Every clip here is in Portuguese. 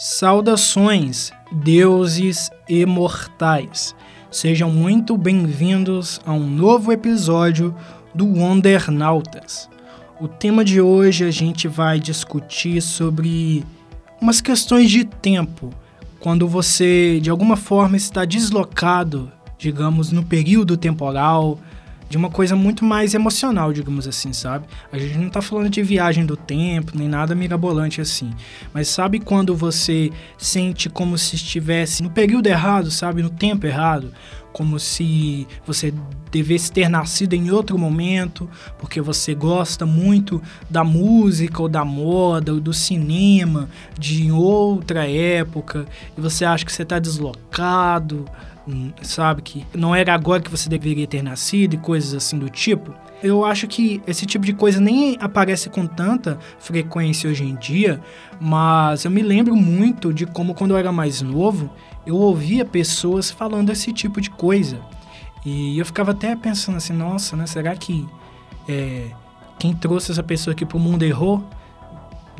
Saudações, deuses imortais. Sejam muito bem-vindos a um novo episódio do Wondernautas. O tema de hoje a gente vai discutir sobre umas questões de tempo, quando você de alguma forma está deslocado, digamos, no período temporal, de uma coisa muito mais emocional, digamos assim, sabe? A gente não tá falando de viagem do tempo, nem nada mirabolante assim. Mas sabe quando você sente como se estivesse no período errado, sabe? No tempo errado? Como se você devesse ter nascido em outro momento, porque você gosta muito da música ou da moda ou do cinema de outra época e você acha que você está deslocado, sabe? Que não era agora que você deveria ter nascido e coisas assim do tipo. Eu acho que esse tipo de coisa nem aparece com tanta frequência hoje em dia, mas eu me lembro muito de como quando eu era mais novo, eu ouvia pessoas falando esse tipo de coisa. E eu ficava até pensando assim, nossa, né? Será que é, quem trouxe essa pessoa aqui pro mundo errou?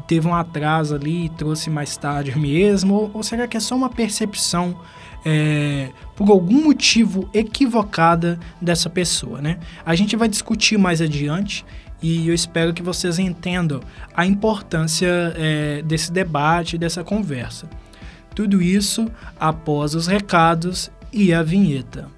Teve um atraso ali e trouxe mais tarde mesmo? Ou, será que é só uma percepção é, por algum motivo equivocada dessa pessoa, né? A gente vai discutir mais adiante e eu espero que vocês entendam a importância é, desse debate, dessa conversa. Tudo isso após os recados e a vinheta.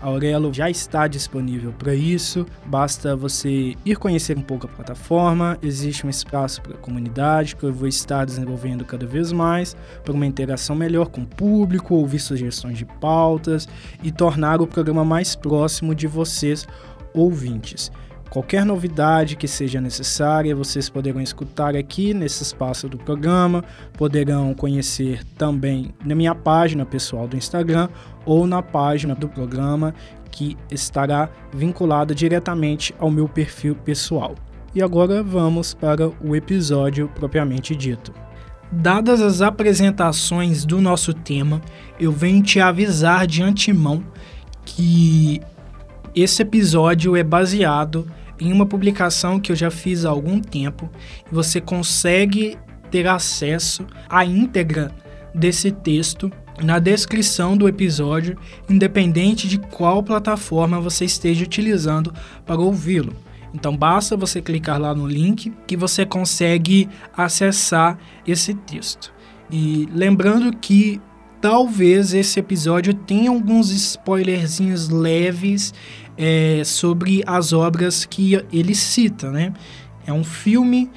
Aurelo já está disponível para isso, basta você ir conhecer um pouco a plataforma. Existe um espaço para a comunidade que eu vou estar desenvolvendo cada vez mais para uma interação melhor com o público, ouvir sugestões de pautas e tornar o programa mais próximo de vocês, ouvintes. Qualquer novidade que seja necessária, vocês poderão escutar aqui nesse espaço do programa, poderão conhecer também na minha página pessoal do Instagram ou na página do programa que estará vinculada diretamente ao meu perfil pessoal. E agora vamos para o episódio propriamente dito. Dadas as apresentações do nosso tema, eu venho te avisar de antemão que esse episódio é baseado em uma publicação que eu já fiz há algum tempo você consegue ter acesso à íntegra desse texto na descrição do episódio, independente de qual plataforma você esteja utilizando para ouvi-lo. Então basta você clicar lá no link que você consegue acessar esse texto. E lembrando que talvez esse episódio tenha alguns spoilerzinhos leves é, sobre as obras que ele cita, né? É um filme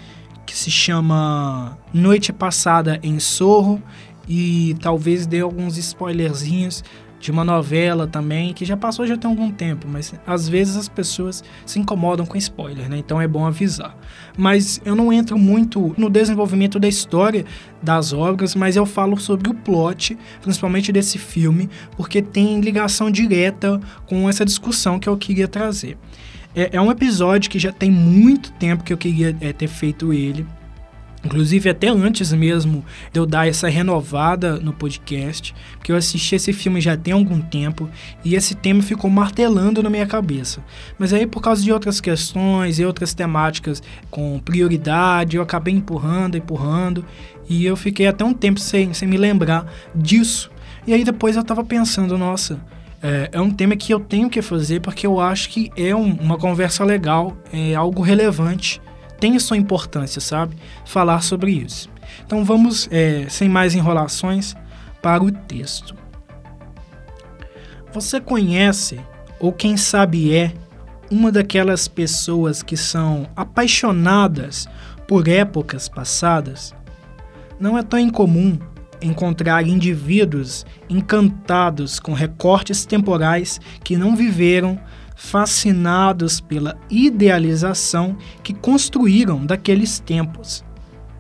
que se chama Noite Passada em Sorro e talvez dê alguns spoilerzinhos de uma novela também, que já passou já tem algum tempo, mas às vezes as pessoas se incomodam com spoiler, né? Então é bom avisar. Mas eu não entro muito no desenvolvimento da história das obras, mas eu falo sobre o plot, principalmente desse filme, porque tem ligação direta com essa discussão que eu queria trazer. É, é um episódio que já tem muito tempo que eu queria é, ter feito ele. Inclusive, até antes mesmo de eu dar essa renovada no podcast, porque eu assisti esse filme já tem algum tempo e esse tema ficou martelando na minha cabeça. Mas aí, por causa de outras questões e outras temáticas com prioridade, eu acabei empurrando, empurrando e eu fiquei até um tempo sem, sem me lembrar disso. E aí, depois eu tava pensando, nossa. É, é um tema que eu tenho que fazer porque eu acho que é um, uma conversa legal, é algo relevante tem sua importância, sabe? Falar sobre isso. Então vamos, é, sem mais enrolações, para o texto. Você conhece, ou quem sabe é, uma daquelas pessoas que são apaixonadas por épocas passadas? Não é tão incomum encontrar indivíduos encantados com recortes temporais que não viveram, fascinados pela idealização que construíram daqueles tempos.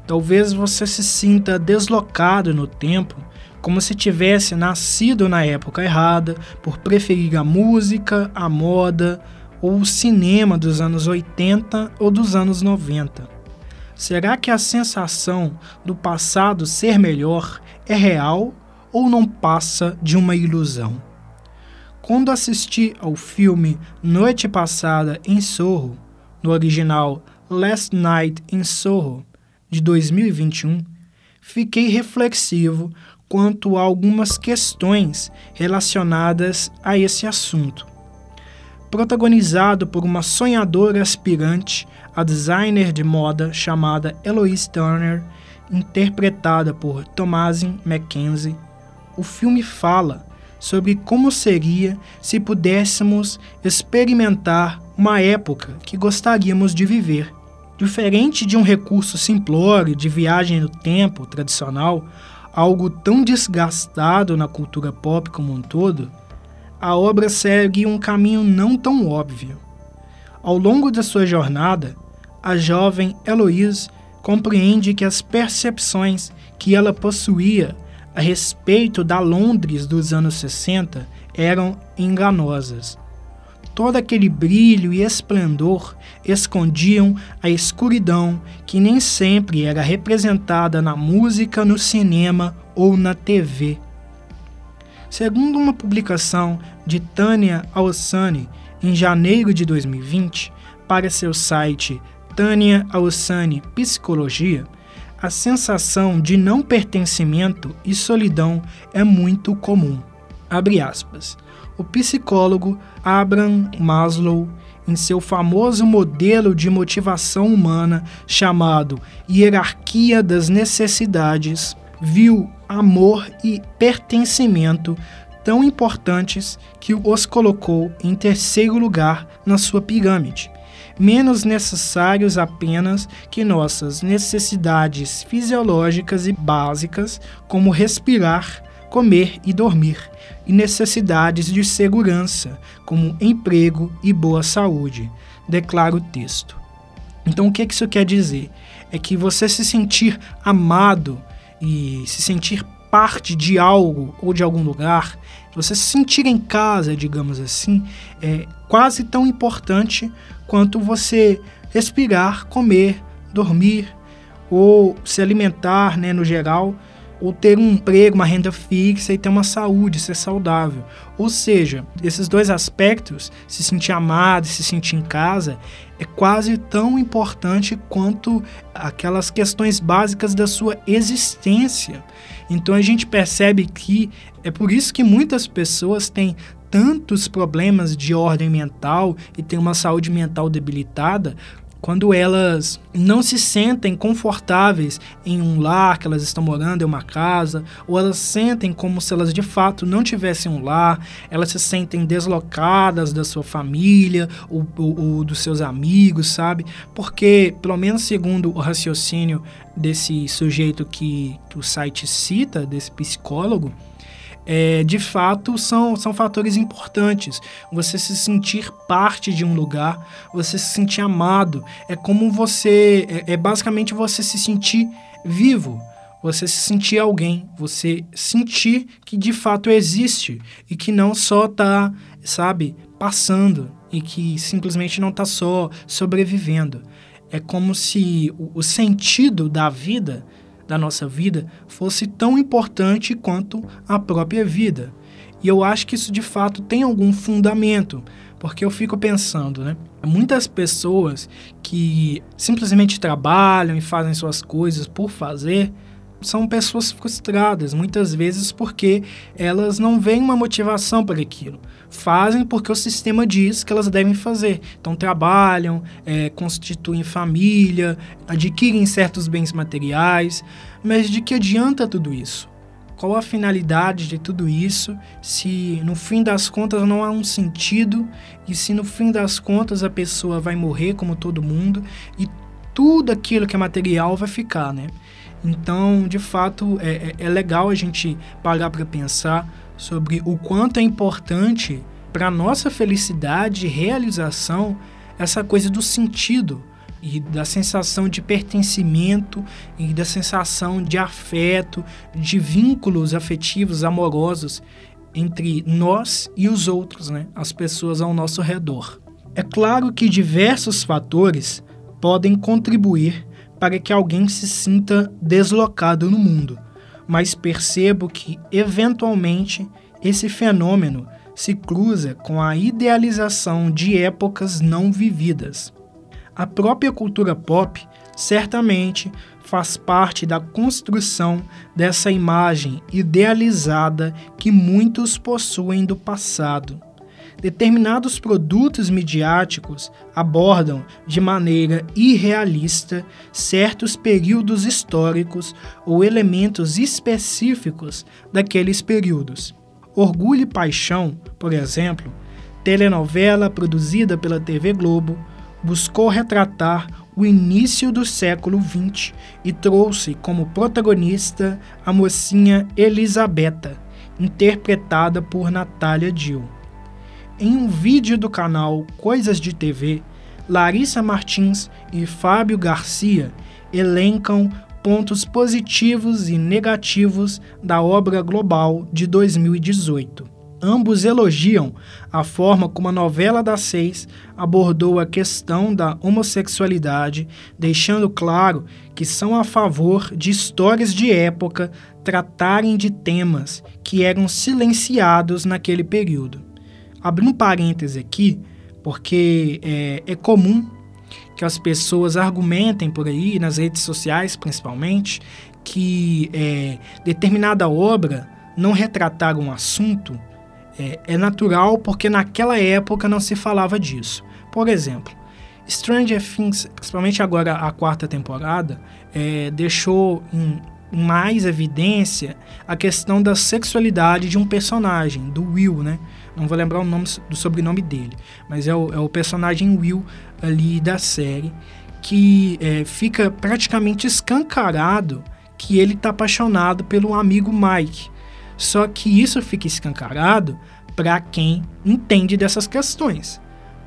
Talvez você se sinta deslocado no tempo, como se tivesse nascido na época errada, por preferir a música, a moda ou o cinema dos anos 80 ou dos anos 90. Será que a sensação do passado ser melhor é real ou não passa de uma ilusão? Quando assisti ao filme Noite Passada em Sorro, no original Last Night in Soho, de 2021, fiquei reflexivo quanto a algumas questões relacionadas a esse assunto. Protagonizado por uma sonhadora aspirante a designer de moda chamada Eloise Turner interpretada por Thomasin McKenzie, o filme fala sobre como seria se pudéssemos experimentar uma época que gostaríamos de viver. Diferente de um recurso simplório de viagem no tempo tradicional, algo tão desgastado na cultura pop como um todo, a obra segue um caminho não tão óbvio. Ao longo da sua jornada, a jovem Eloise compreende que as percepções que ela possuía a respeito da Londres dos anos 60 eram enganosas. Todo aquele brilho e esplendor escondiam a escuridão que nem sempre era representada na música, no cinema ou na TV. Segundo uma publicação de Tânia Alsani em janeiro de 2020 para seu site Tânia Alsani Psicologia, a sensação de não pertencimento e solidão é muito comum. O psicólogo Abraham Maslow, em seu famoso modelo de motivação humana chamado Hierarquia das Necessidades, viu amor e pertencimento tão importantes que os colocou em terceiro lugar na sua pirâmide menos necessários apenas que nossas necessidades fisiológicas e básicas, como respirar, comer e dormir, e necessidades de segurança, como emprego e boa saúde, declara o texto. Então, o que isso quer dizer? É que você se sentir amado e se sentir parte de algo ou de algum lugar, você se sentir em casa, digamos assim, é quase tão importante quanto você respirar, comer, dormir ou se alimentar, né, no geral, ou ter um emprego, uma renda fixa e ter uma saúde, ser saudável. Ou seja, esses dois aspectos, se sentir amado, se sentir em casa, é quase tão importante quanto aquelas questões básicas da sua existência. Então a gente percebe que é por isso que muitas pessoas têm tantos problemas de ordem mental e têm uma saúde mental debilitada quando elas não se sentem confortáveis em um lar que elas estão morando, em uma casa, ou elas sentem como se elas de fato não tivessem um lar, elas se sentem deslocadas da sua família ou, ou, ou dos seus amigos, sabe? Porque, pelo menos segundo o raciocínio desse sujeito que, que o site cita, desse psicólogo, é, de fato são, são fatores importantes. Você se sentir parte de um lugar, você se sentir amado, é como você. É, é basicamente você se sentir vivo. Você se sentir alguém, você sentir que de fato existe e que não só tá, sabe, passando e que simplesmente não está só sobrevivendo. É como se o, o sentido da vida da nossa vida fosse tão importante quanto a própria vida. E eu acho que isso de fato tem algum fundamento, porque eu fico pensando, né? Muitas pessoas que simplesmente trabalham e fazem suas coisas por fazer são pessoas frustradas, muitas vezes porque elas não veem uma motivação para aquilo. Fazem porque o sistema diz que elas devem fazer. Então trabalham, é, constituem família, adquirem certos bens materiais, mas de que adianta tudo isso? qual a finalidade de tudo isso, se no fim das contas não há um sentido e se no fim das contas a pessoa vai morrer como todo mundo e tudo aquilo que é material vai ficar, né? Então, de fato, é, é, é legal a gente parar para pensar sobre o quanto é importante para nossa felicidade e realização essa coisa do sentido e da sensação de pertencimento e da sensação de afeto, de vínculos afetivos, amorosos entre nós e os outros, né? as pessoas ao nosso redor. É claro que diversos fatores podem contribuir para que alguém se sinta deslocado no mundo, mas percebo que, eventualmente, esse fenômeno se cruza com a idealização de épocas não vividas. A própria cultura pop certamente faz parte da construção dessa imagem idealizada que muitos possuem do passado. Determinados produtos midiáticos abordam de maneira irrealista certos períodos históricos ou elementos específicos daqueles períodos. Orgulho e Paixão, por exemplo, telenovela produzida pela TV Globo, buscou retratar o início do século XX e trouxe como protagonista a mocinha Elisabetta, interpretada por Natália Dill. Em um vídeo do canal Coisas de TV, Larissa Martins e Fábio Garcia elencam pontos positivos e negativos da obra global de 2018. Ambos elogiam a forma como a novela das seis abordou a questão da homossexualidade, deixando claro que são a favor de histórias de época tratarem de temas que eram silenciados naquele período. Abri um parêntese aqui, porque é, é comum que as pessoas argumentem por aí, nas redes sociais principalmente, que é, determinada obra não retratar um assunto é, é natural porque naquela época não se falava disso. Por exemplo, Stranger Things, principalmente agora a quarta temporada, é, deixou em mais evidência a questão da sexualidade de um personagem, do Will, né? Não vou lembrar o nome do sobrenome dele, mas é o, é o personagem Will ali da série que é, fica praticamente escancarado que ele está apaixonado pelo amigo Mike. Só que isso fica escancarado para quem entende dessas questões.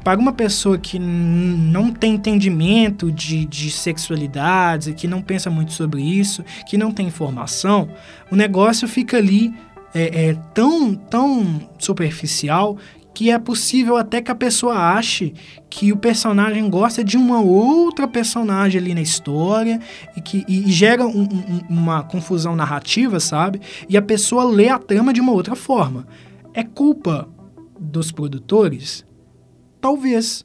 Para uma pessoa que não tem entendimento de, de sexualidades, que não pensa muito sobre isso, que não tem informação, o negócio fica ali é, é, tão, tão superficial que é possível até que a pessoa ache que o personagem gosta de uma outra personagem ali na história e que e, e gera um, um, uma confusão narrativa, sabe? E a pessoa lê a trama de uma outra forma. É culpa dos produtores? Talvez.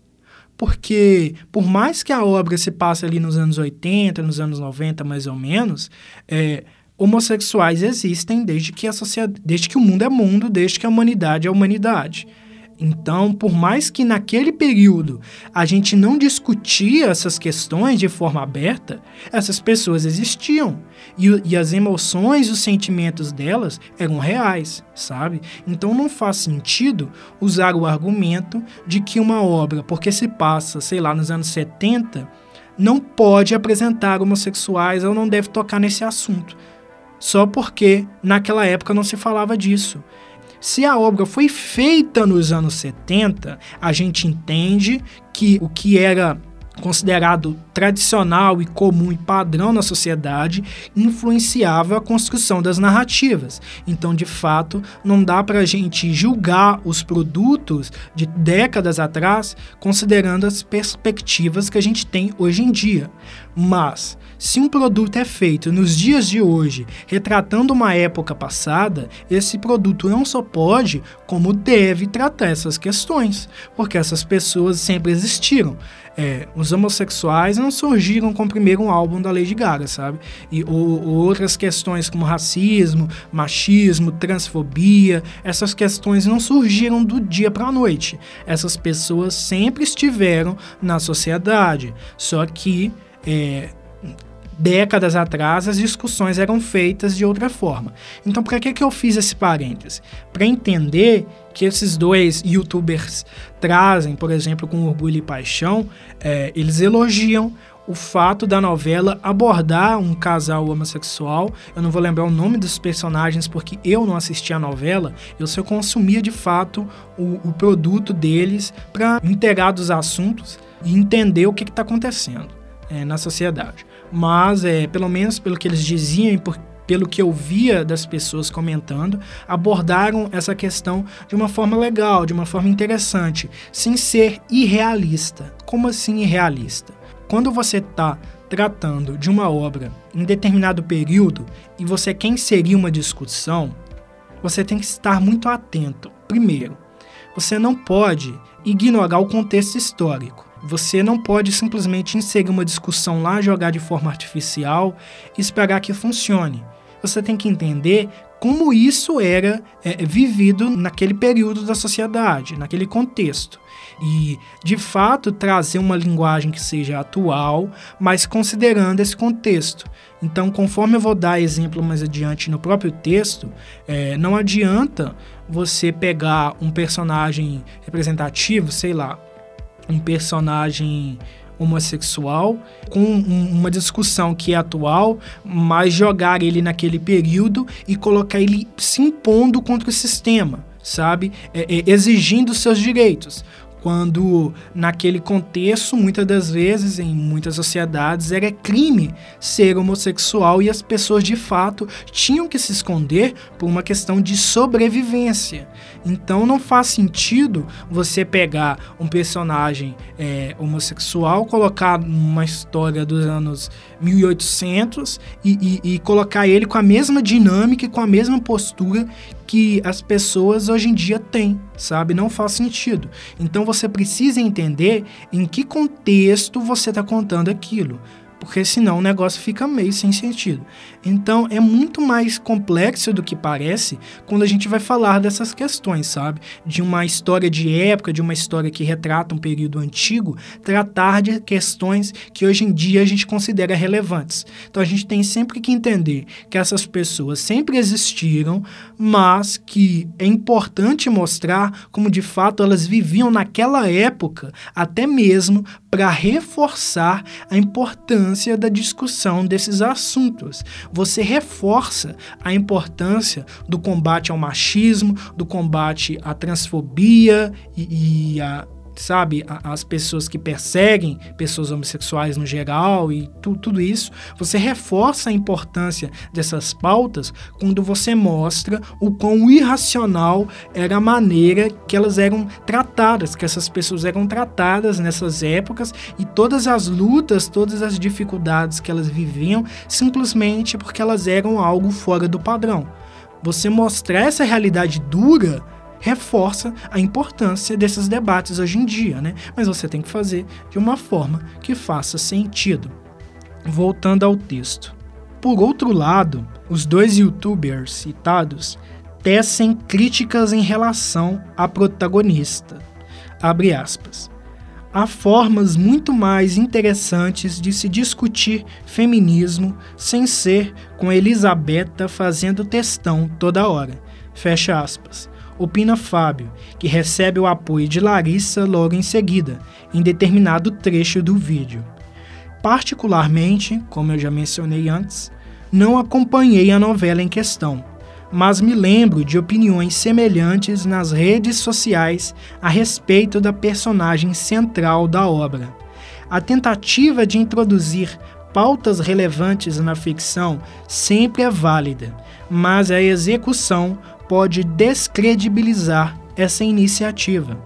Porque, por mais que a obra se passe ali nos anos 80, nos anos 90, mais ou menos, é, homossexuais existem desde que a sociedade, desde que o mundo é mundo, desde que a humanidade é humanidade. Então, por mais que naquele período a gente não discutia essas questões de forma aberta, essas pessoas existiam. E, e, as emoções os sentimentos delas eram reais, sabe? Então não faz sentido usar o argumento de que uma obra, porque se passa, sei lá, nos anos 70, não pode apresentar homossexuais ou não deve tocar nesse assunto. Só porque naquela época não se falava disso. Se a obra foi feita nos anos 70, a gente entende que o que era considerado tradicional e comum e padrão na sociedade, influenciava a construção das narrativas. Então, de fato, não dá para a gente julgar os produtos de décadas atrás considerando as perspectivas que a gente tem hoje em dia. Mas se um produto é feito nos dias de hoje, retratando uma época passada, esse produto não só pode, como deve tratar essas questões, porque essas pessoas sempre existiram. É, os homossexuais não surgiram com o primeiro álbum da Lady Gaga, sabe? E ou, ou outras questões como racismo, machismo, transfobia, essas questões não surgiram do dia para a noite. Essas pessoas sempre estiveram na sociedade, só que é, décadas atrás as discussões eram feitas de outra forma. Então, para que, que eu fiz esse parêntese? Para entender que esses dois youtubers trazem, por exemplo, com Orgulho e Paixão, é, eles elogiam o fato da novela abordar um casal homossexual. Eu não vou lembrar o nome dos personagens porque eu não assisti a novela, eu só consumia de fato o, o produto deles para inteirar dos assuntos e entender o que está acontecendo é, na sociedade. Mas, é, pelo menos pelo que eles diziam e por, pelo que eu via das pessoas comentando, abordaram essa questão de uma forma legal, de uma forma interessante, sem ser irrealista. Como assim irrealista? Quando você está tratando de uma obra em determinado período e você quer inserir uma discussão, você tem que estar muito atento. Primeiro, você não pode ignorar o contexto histórico. Você não pode simplesmente inserir uma discussão lá, jogar de forma artificial e esperar que funcione. Você tem que entender como isso era é, vivido naquele período da sociedade, naquele contexto. E, de fato, trazer uma linguagem que seja atual, mas considerando esse contexto. Então, conforme eu vou dar exemplo mais adiante no próprio texto, é, não adianta você pegar um personagem representativo, sei lá, um personagem homossexual com um, uma discussão que é atual, mas jogar ele naquele período e colocar ele se impondo contra o sistema, sabe? É, é, exigindo seus direitos quando naquele contexto, muitas das vezes, em muitas sociedades, era crime ser homossexual e as pessoas de fato tinham que se esconder por uma questão de sobrevivência. Então não faz sentido você pegar um personagem é, homossexual, colocar numa história dos anos 1800 e, e, e colocar ele com a mesma dinâmica e com a mesma postura que as pessoas hoje em dia têm, sabe? Não faz sentido. Então você precisa entender em que contexto você está contando aquilo porque senão o negócio fica meio sem sentido. Então é muito mais complexo do que parece quando a gente vai falar dessas questões, sabe? De uma história de época, de uma história que retrata um período antigo, tratar de questões que hoje em dia a gente considera relevantes. Então a gente tem sempre que entender que essas pessoas sempre existiram, mas que é importante mostrar como de fato elas viviam naquela época, até mesmo para reforçar a importância da discussão desses assuntos. Você reforça a importância do combate ao machismo, do combate à transfobia e, e a sabe, as pessoas que perseguem pessoas homossexuais no geral e tu, tudo isso, você reforça a importância dessas pautas quando você mostra o quão irracional era a maneira que elas eram tratadas, que essas pessoas eram tratadas nessas épocas e todas as lutas, todas as dificuldades que elas viviam simplesmente porque elas eram algo fora do padrão. Você mostrar essa realidade dura reforça a importância desses debates hoje em dia, né? Mas você tem que fazer de uma forma que faça sentido. Voltando ao texto. Por outro lado, os dois youtubers citados tecem críticas em relação à protagonista. Abre aspas. Há formas muito mais interessantes de se discutir feminismo sem ser com Elisabetta fazendo textão toda hora. Fecha aspas opina Fábio, que recebe o apoio de Larissa logo em seguida, em determinado trecho do vídeo. Particularmente, como eu já mencionei antes, não acompanhei a novela em questão, mas me lembro de opiniões semelhantes nas redes sociais a respeito da personagem central da obra. A tentativa de introduzir pautas relevantes na ficção sempre é válida, mas a execução pode descredibilizar essa iniciativa.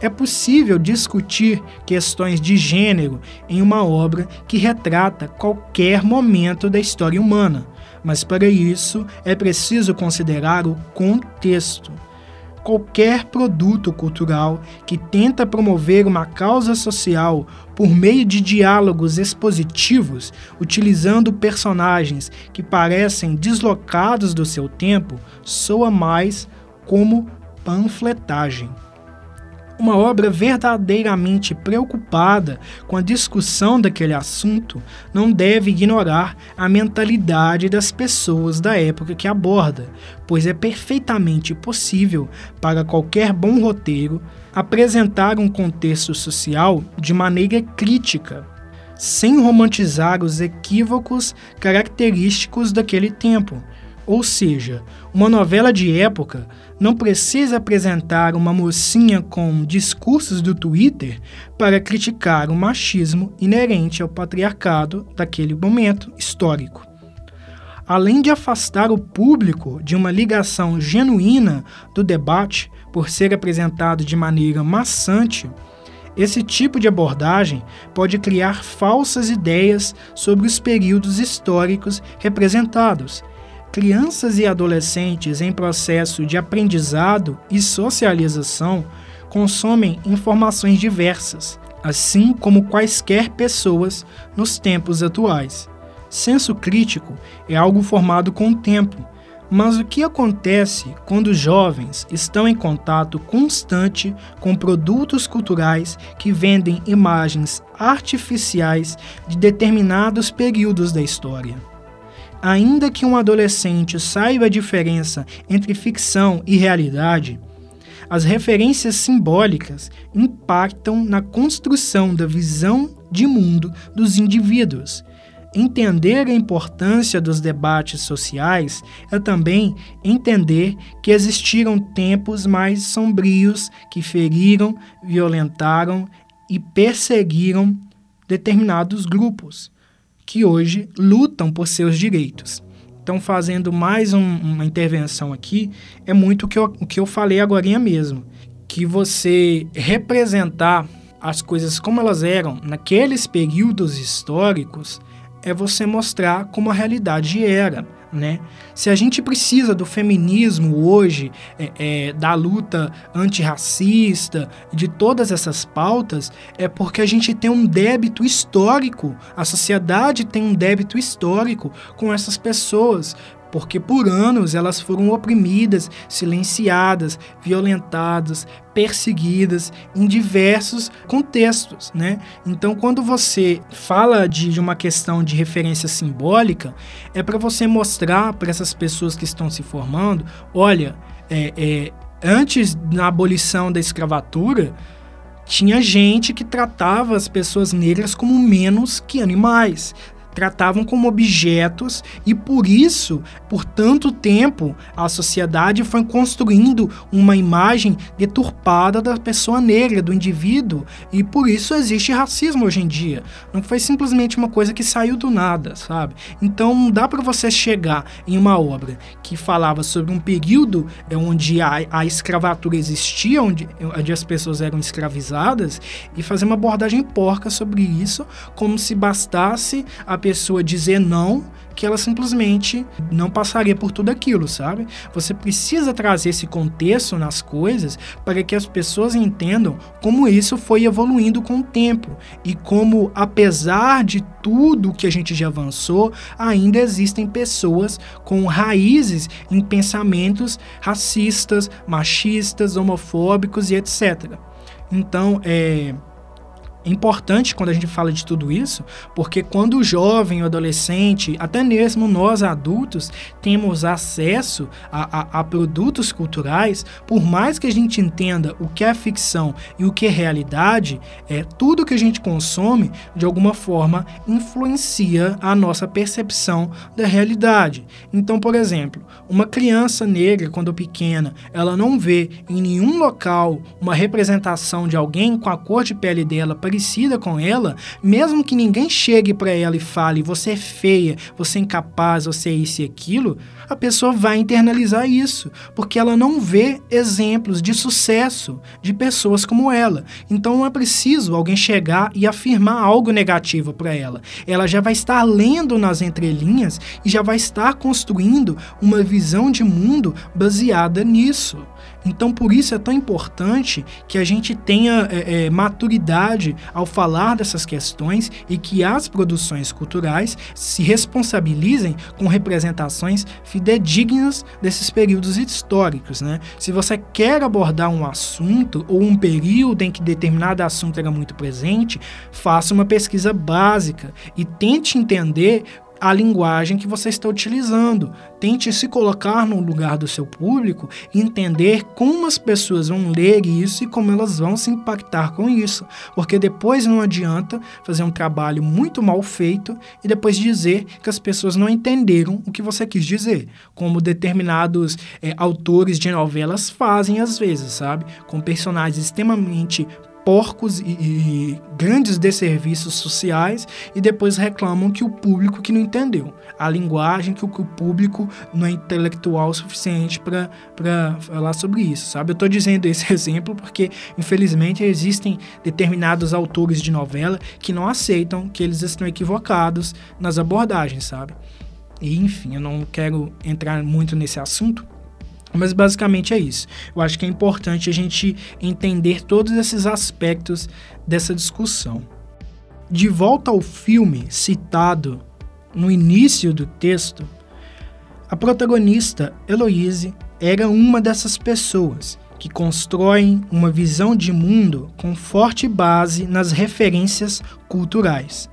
É possível discutir questões de gênero em uma obra que retrata qualquer momento da história humana, mas para isso é preciso considerar o contexto qualquer produto cultural que tenta promover uma causa social por meio de diálogos expositivos, utilizando personagens que parecem deslocados do seu tempo, soa mais como panfletagem. Uma obra verdadeiramente preocupada com a discussão daquele assunto não deve ignorar a mentalidade das pessoas da época que aborda, pois é perfeitamente possível para qualquer bom roteiro apresentar um contexto social de maneira crítica, sem romantizar os equívocos característicos daquele tempo. Ou seja, uma novela de época não precisa apresentar uma mocinha com discursos do Twitter para criticar o machismo inerente ao patriarcado daquele momento histórico. Além de afastar o público de uma ligação genuína do debate por ser apresentado de maneira maçante, esse tipo de abordagem pode criar falsas ideias sobre os períodos históricos representados crianças e adolescentes em processo de aprendizado e socialização consomem informações diversas, assim como quaisquer pessoas nos tempos atuais. Senso crítico é algo formado com o tempo, mas o que acontece quando jovens estão em contato constante com produtos culturais que vendem imagens artificiais de determinados períodos da história? Ainda que um adolescente saiba a diferença entre ficção e realidade, as referências simbólicas impactam na construção da visão de mundo dos indivíduos. Entender a importância dos debates sociais é também entender que existiram tempos mais sombrios que feriram, violentaram e perseguiram determinados grupos que hoje lutam por seus direitos. Então, fazendo mais um, uma intervenção aqui, é muito o que eu, o que eu falei agora mesmo. Que você representar as coisas como elas eram naqueles períodos históricos é você mostrar como a realidade era né? Se a gente precisa do feminismo hoje, é, é, da luta antirracista, de todas essas pautas, é porque a gente tem um débito histórico, a sociedade tem um débito histórico com essas pessoas, porque por anos elas foram oprimidas, silenciadas, violentadas, perseguidas em diversos contextos, né? Então, quando você fala de, de uma questão de referência simbólica, é para você mostrar para essas pessoas que estão se formando, olha, é, é, antes da abolição da escravatura, tinha gente que tratava as pessoas negras como menos que animais tratavam como objetos e por isso, por tanto tempo, a sociedade foi construindo uma imagem deturpada da pessoa negra, do indivíduo, e por isso existe racismo hoje em dia. Não foi simplesmente uma coisa que saiu do nada, sabe? Então não dá para você chegar em uma obra que falava sobre um período é, onde a, a escravatura existia, onde, onde as pessoas eram escravizadas, e fazer uma abordagem porca sobre isso, como se bastasse a pessoa dizer não, que ela simplesmente não passaria por tudo aquilo, sabe? Você precisa trazer esse contexto nas coisas para que as pessoas entendam como isso foi evoluindo com o tempo e como, apesar de tudo que a gente já avançou, ainda existem pessoas com raízes em pensamentos racistas, machistas, homofóbicos e etc. Então, é importante quando a gente fala de tudo isso, porque quando o jovem, o adolescente, até mesmo nós adultos, temos acesso a, a, a, produtos culturais, por mais que a gente entenda o que é ficção e o que é realidade, é tudo que a gente consome, de alguma forma, influencia a nossa percepção da realidade. Então, por exemplo, uma criança negra, quando pequena, ela não vê em nenhum local uma representação de alguém com a cor de pele dela parecida com ela, mesmo que ninguém chegue para ela e fale você é feia, você é incapaz, você é isso e aquilo, a pessoa vai internalizar isso, porque ela não vê exemplos de sucesso de pessoas como ela. Então não é preciso alguém chegar e afirmar algo negativo para ela. Ela já vai estar lendo nas entrelinhas e já vai estar construindo uma visão de mundo baseada nisso. Então, por isso é tão importante que a gente tenha é, é, maturidade ao falar dessas questões e que as produções culturais se responsabilizem com representações fidedignas desses períodos históricos. Né? Se você quer abordar um assunto ou um período em que determinado assunto era muito presente, faça uma pesquisa básica e tente entender a linguagem que você está utilizando. Tente se colocar no lugar do seu público entender como as pessoas vão ler isso e como elas vão se impactar com isso. Porque depois não adianta fazer um trabalho muito mal feito e depois dizer que as pessoas não entenderam o que você quis dizer. Como determinados é, autores de novelas fazem às vezes, sabe? Com personagens extremamente porcos e, e, grandes desserviços sociais e depois reclamam que o público que não entendeu a linguagem, que o, que o público não é intelectual o suficiente para falar sobre isso, sabe? Eu estou dizendo esse exemplo porque, infelizmente, existem determinados autores de novela que não aceitam que eles estão equivocados nas abordagens, sabe? E, enfim, eu não quero entrar muito nesse assunto, mas basicamente é isso. Eu acho que é importante a gente entender todos esses aspectos dessa discussão. De volta ao filme citado no início do texto, a protagonista Heloise era uma dessas pessoas que constroem uma visão de mundo com forte base nas referências culturais.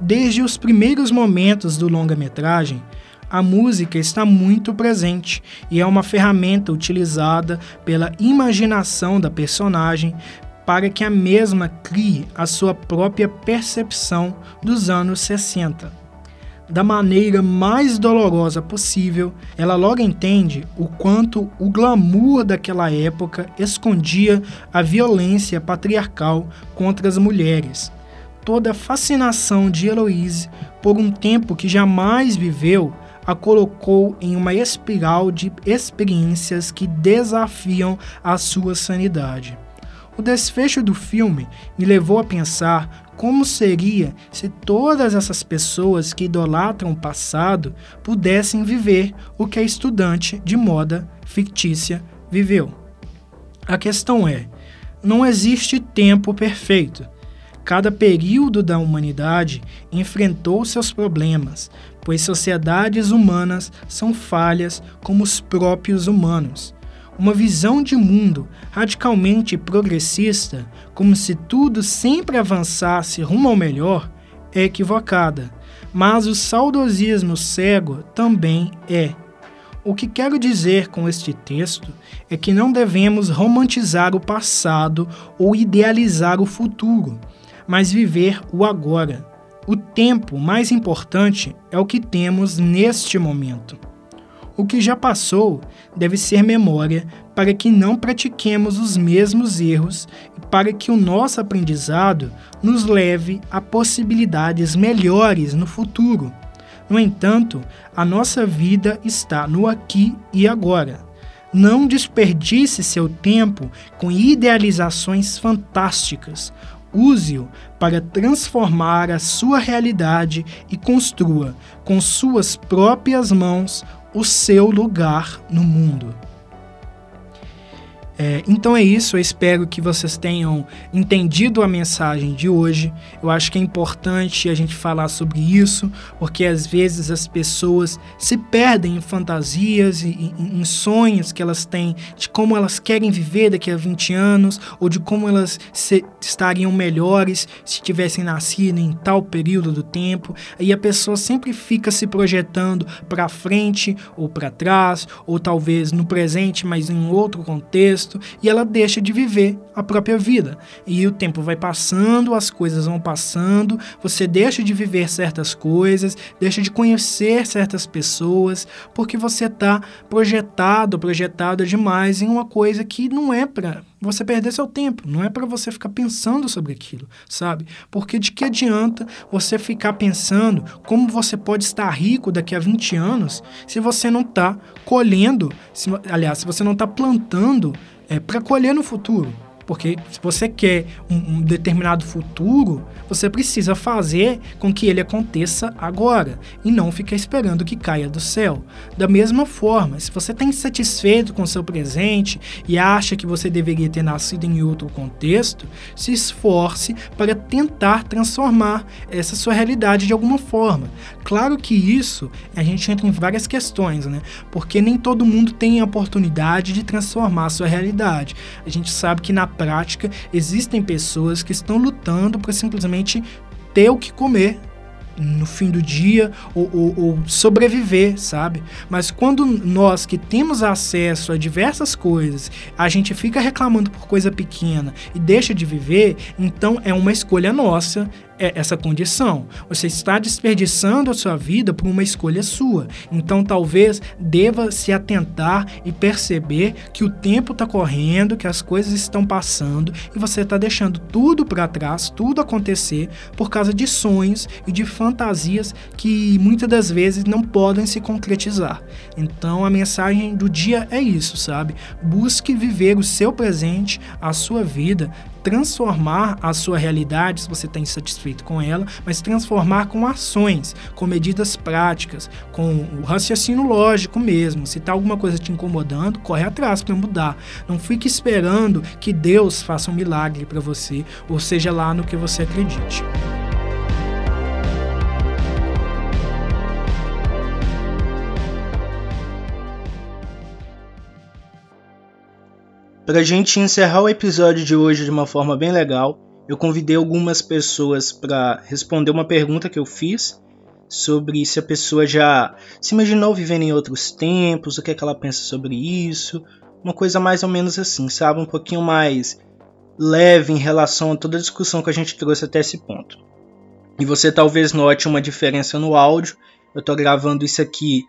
Desde os primeiros momentos do longa-metragem, a música está muito presente e é uma ferramenta utilizada pela imaginação da personagem para que a mesma crie a sua própria percepção dos anos 60. Da maneira mais dolorosa possível, ela logo entende o quanto o glamour daquela época escondia a violência patriarcal contra as mulheres. Toda a fascinação de Heloise por um tempo que jamais viveu a colocou em uma espiral de experiências que desafiam a sua sanidade. O desfecho do filme me levou a pensar como seria se todas essas pessoas que idolatram o passado pudessem viver o que a estudante de moda fictícia viveu. A questão é: não existe tempo perfeito. Cada período da humanidade enfrentou seus problemas, pois sociedades humanas são falhas como os próprios humanos. Uma visão de mundo radicalmente progressista, como se tudo sempre avançasse rumo ao melhor, é equivocada. Mas o saudosismo cego também é. O que quero dizer com este texto é que não devemos romantizar o passado ou idealizar o futuro, mas viver o agora. O tempo mais importante é o que temos neste momento. O que já passou deve ser memória para que não pratiquemos os mesmos erros e para que o nosso aprendizado nos leve a possibilidades melhores no futuro. No entanto, a nossa vida está no aqui e agora. Não desperdice seu tempo com idealizações fantásticas Use-o para transformar a sua realidade e construa com suas próprias mãos o seu lugar no mundo. É, então é isso, eu espero que vocês tenham entendido a mensagem de hoje. Eu acho que é importante a gente falar sobre isso, porque às vezes as pessoas se perdem em fantasias e em, sonhos que elas têm de como elas querem viver daqui a 20 anos ou de como elas se, estariam melhores se tivessem nascido em tal período do tempo. E a pessoa sempre fica se projetando para frente ou para trás, ou talvez no presente, mas em outro contexto e ela deixa de viver a própria vida. E o tempo vai passando, as coisas vão passando, você deixa de viver certas coisas, deixa de conhecer certas pessoas, porque você está projetado, projetada demais em uma coisa que não é para você perder seu tempo, não é para você ficar pensando sobre aquilo, sabe? Porque de que adianta você ficar pensando como você pode estar rico daqui a 20 anos se você não está colhendo, se, aliás, se você não está plantando é, para colher no futuro. Porque se você quer um, um determinado futuro, você precisa fazer com que ele aconteça agora e não ficar esperando que caia do céu. Da mesma forma, se você está insatisfeito com o seu presente e acha que você deveria ter nascido em outro contexto, se esforce para tentar transformar essa sua realidade de alguma forma. Claro que isso a gente entra em várias questões, né? Porque nem todo mundo tem a oportunidade de transformar a sua realidade. A gente sabe que na prática existem pessoas que estão lutando para simplesmente ter o que comer no fim do dia ou, ou, ou, sobreviver, sabe? Mas quando nós que temos acesso a diversas coisas, a gente fica reclamando por coisa pequena e deixa de viver, então é uma escolha nossa, é essa condição. Você está desperdiçando a sua vida por uma escolha sua. Então talvez deva se atentar e perceber que o tempo está correndo, que as coisas estão passando e você está deixando tudo para trás, tudo acontecer por causa de sonhos e de fantasias que muitas das vezes não podem se concretizar. Então a mensagem do dia é isso, sabe? Busque viver o seu presente, a sua vida, transformar a sua realidade, se você está insatisfeito com ela, mas transformar com ações, com medidas práticas, com o raciocínio lógico mesmo. Se está alguma coisa te incomodando, corre atrás para mudar. Não fique esperando que Deus faça um milagre para você, ou seja lá no que você acredite. Para a gente encerrar o episódio de hoje de uma forma bem legal, eu convidei algumas pessoas para responder uma pergunta que eu fiz sobre se a pessoa já se imaginou vivendo em outros tempos, o que, é que ela pensa sobre isso, uma coisa mais ou menos assim, sabe? Um pouquinho mais leve em relação a toda a discussão que a gente trouxe até esse ponto. E você talvez note uma diferença no áudio. Eu estou gravando isso aqui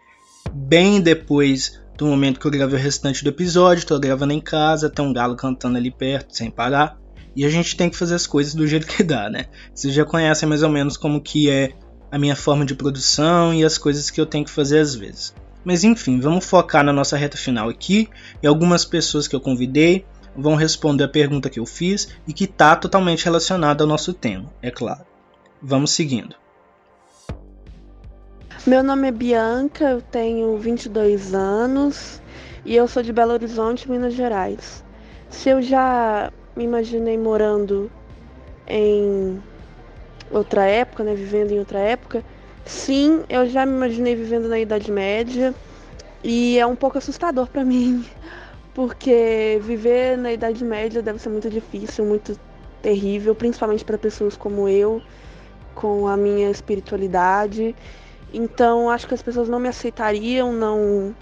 bem depois do momento que eu gravei o restante do episódio, tô gravando em casa, tem um galo cantando ali perto, sem parar. E a gente tem que fazer as coisas do jeito que dá, né? Vocês já conhecem mais ou menos como que é a minha forma de produção e as coisas que eu tenho que fazer às vezes. Mas enfim, vamos focar na nossa reta final aqui. E algumas pessoas que eu convidei vão responder a pergunta que eu fiz e que está totalmente relacionada ao nosso tema, é claro. Vamos seguindo. Meu nome é Bianca, eu tenho 22 anos e eu sou de Belo Horizonte, Minas Gerais. Se eu já me imaginei morando em outra época, né, vivendo em outra época, sim, eu já me imaginei vivendo na Idade Média e é um pouco assustador para mim, porque viver na Idade Média deve ser muito difícil, muito terrível, principalmente para pessoas como eu, com a minha espiritualidade então acho que as pessoas não me aceitariam, não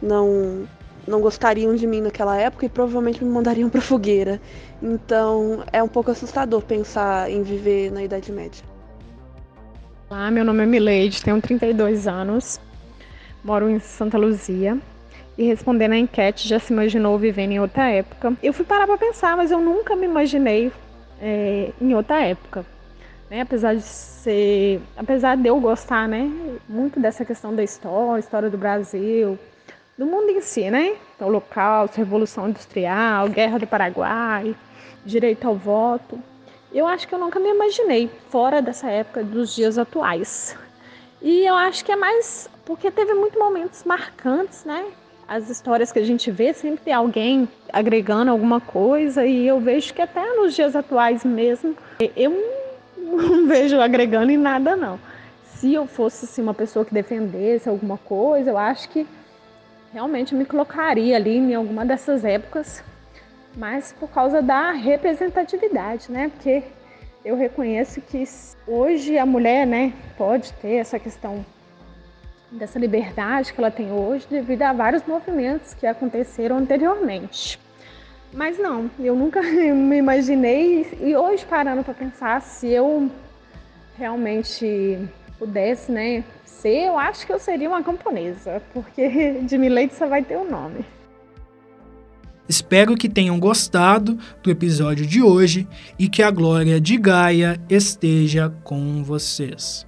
não não gostariam de mim naquela época e provavelmente me mandariam para fogueira. Então é um pouco assustador pensar em viver na Idade Média. Olá, meu nome é Mileide, tenho 32 anos, moro em Santa Luzia e respondendo a enquete já se imaginou vivendo em outra época. Eu fui parar para pensar, mas eu nunca me imaginei é, em outra época. Né? Apesar de ser, apesar de eu gostar, né, muito dessa questão da história, história do Brasil, do mundo em si, né? Então, Holocausto, Revolução Industrial, Guerra do Paraguai, direito ao voto. Eu acho que eu nunca me imaginei fora dessa época dos dias atuais. E eu acho que é mais porque teve muitos momentos marcantes, né? As histórias que a gente vê sempre tem alguém agregando alguma coisa e eu vejo que até nos dias atuais mesmo, eu não vejo agregando em nada, não. Se eu fosse assim, uma pessoa que defendesse alguma coisa, eu acho que realmente me colocaria ali em alguma dessas épocas, mas por causa da representatividade, né? Porque eu reconheço que hoje a mulher, né, pode ter essa questão dessa liberdade que ela tem hoje devido a vários movimentos que aconteceram anteriormente. Mas não, eu nunca me imaginei e hoje parando para pensar se eu realmente pudesse, né, ser, eu acho que eu seria uma camponesa, porque de Milady só vai ter o um nome. Espero que tenham gostado do episódio de hoje e que a glória de Gaia esteja com vocês.